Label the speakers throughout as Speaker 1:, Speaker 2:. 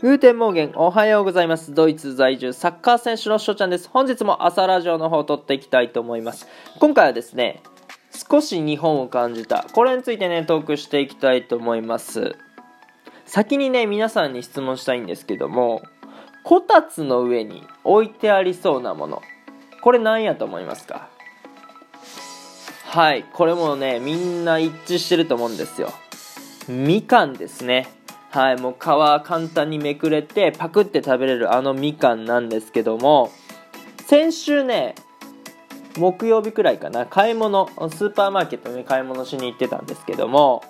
Speaker 1: Guten Morgen、おはようございます。ドイツ在住サッカー選手のしょちゃんです。本日も朝ラジオの方を録っていきたいと思います。今回はですね、少し日本を感じた。これについてね、トークしていきたいと思います。先にね、皆さんに質問したいんですけども、こたつの上に置いてありそうなもの。これ何やと思いますか？はい、これもね、みんな一致してると思うんですよ。みかんですね。はい、もう皮簡単にめくれてパクって食べれるあのみかんなんですけども先週ね木曜日くらいかな買い物スーパーマーケットに買い物しに行ってたんですけども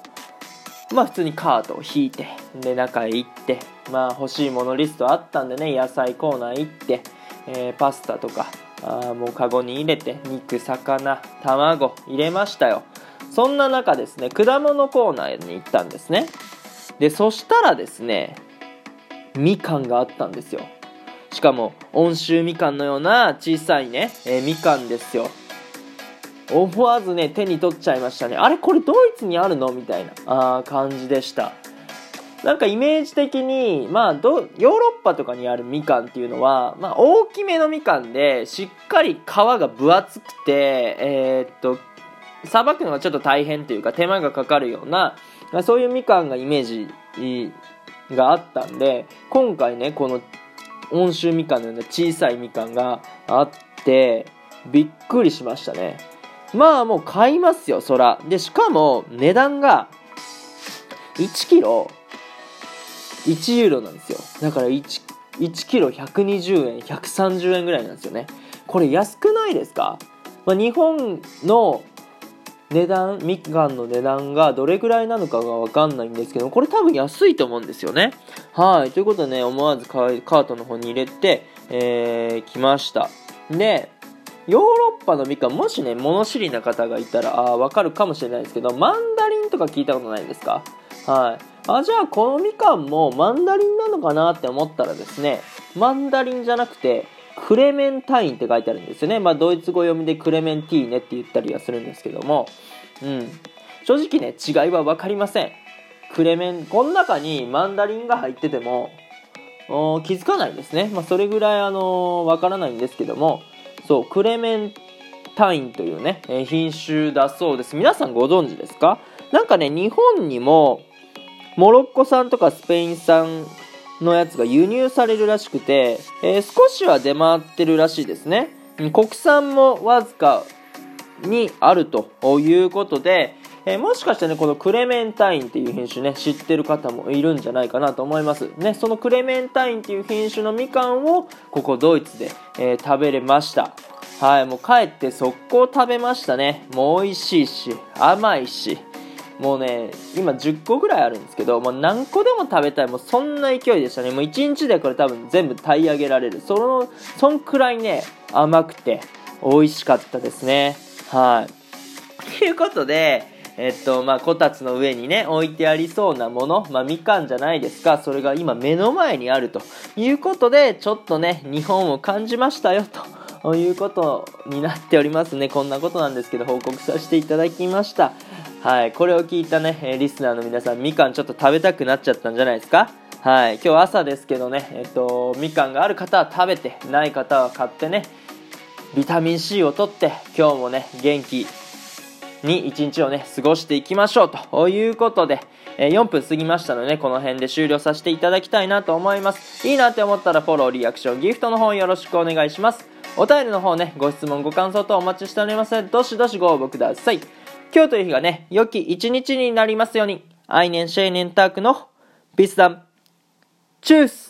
Speaker 1: まあ普通にカートを引いてで中へ行ってまあ欲しいものリストあったんでね野菜コーナー行って、えー、パスタとかあもうカゴに入れて肉魚卵入れましたよ。そんな中ですね果物コーナーに行ったんですね。でそしたらですねみかんがあったんですよ。しかも温州みかんのような小さいね、えー、みかんですよ。思わずね手に取っちゃいましたね。あれこれドイツにあるの？みたいなあ感じでした。なんかイメージ的に、まあど、ヨーロッパとかにあるみかんっていうのは、まあ、大きめのみかんで、しっかり皮が分厚くて、えー、っと、さばくのがちょっと大変というか手間がかかるようなそういうみかんがイメージがあったんで今回ねこの温州みかんのような小さいみかんがあってびっくりしましたね。まあもう買いますよそら。でしかも値段が1キロ1ユーロなんですよ。だから 1, 1キロ120円130円ぐらいなんですよね。これ安くないですか、まあ、日本の値段みかんの値段がどれぐらいなのかがわかんないんですけどこれ多分安いと思うんですよね。はい。ということでね思わずカートの方に入れて、えー、来ました。でヨーロッパのみかんもしね物知りな方がいたらあ分かるかもしれないですけどマンダリンとか聞いたことないですか？はい。あじゃあこのみかんもマンダリンなのかなって思ったらですねマンダリンじゃなくてクレメンタインって書いてあるんですよね。まあ、ドイツ語読みでクレメンティーネって言ったりはするんですけども、うん。正直ね、違いは分かりません。クレメン、この中にマンダリンが入ってても、気づかないですね。まあ、それぐらい、あのわからないんですけども、そう、クレメンタインというね、え品種だそうです。皆さんご存知ですか？なんかね、日本にも、モロッコ産とかスペイン産のやつが輸入されるらしくて、えー、少しは出回ってるらしいですね。国産もわずかにあるということで、えー、もしかしてね、このクレメンタインっていう品種ね、知ってる方もいるんじゃないかなと思います。ね、そのクレメンタインっていう品種のみかんを、ここドイツで、えー、食べれました。はい、もう帰って速攻食べましたね。もう美味しいし、甘いし、もうね、今10個ぐらいあるんですけど、もう何個でも食べたい、もうそんな勢いでしたね。もう1日でこれ多分全部炊い上げられる。その、そんくらいね、甘くて美味しかったですね。はい。ということで、えっと、まあ、こたつの上にね、置いてありそうなもの、まあ、みかんじゃないですか、それが今目の前にあるということで、ちょっとね、日本を感じましたよ、ということになっておりますね。こんなことなんですけど、報告させていただきました。はい、これを聞いたね、リスナーの皆さん、みかんちょっと食べたくなっちゃったんじゃないですか？はい、今日朝ですけどね、えっと、みかんがある方は食べて、ない方は買ってね、ビタミン C を取って、今日もね、元気に一日をね、過ごしていきましょうということで、え4分過ぎましたのでね、この辺で終了させていただきたいなと思います。いいなって思ったらフォロー、リアクション、ギフトの方よろしくお願いします。お便りの方ね、ご質問、ご感想とお待ちしております、どしどしご応募ください。今日という日がね、良き一日になりますように、アイネンシェイネンタークのビスダン、チュース。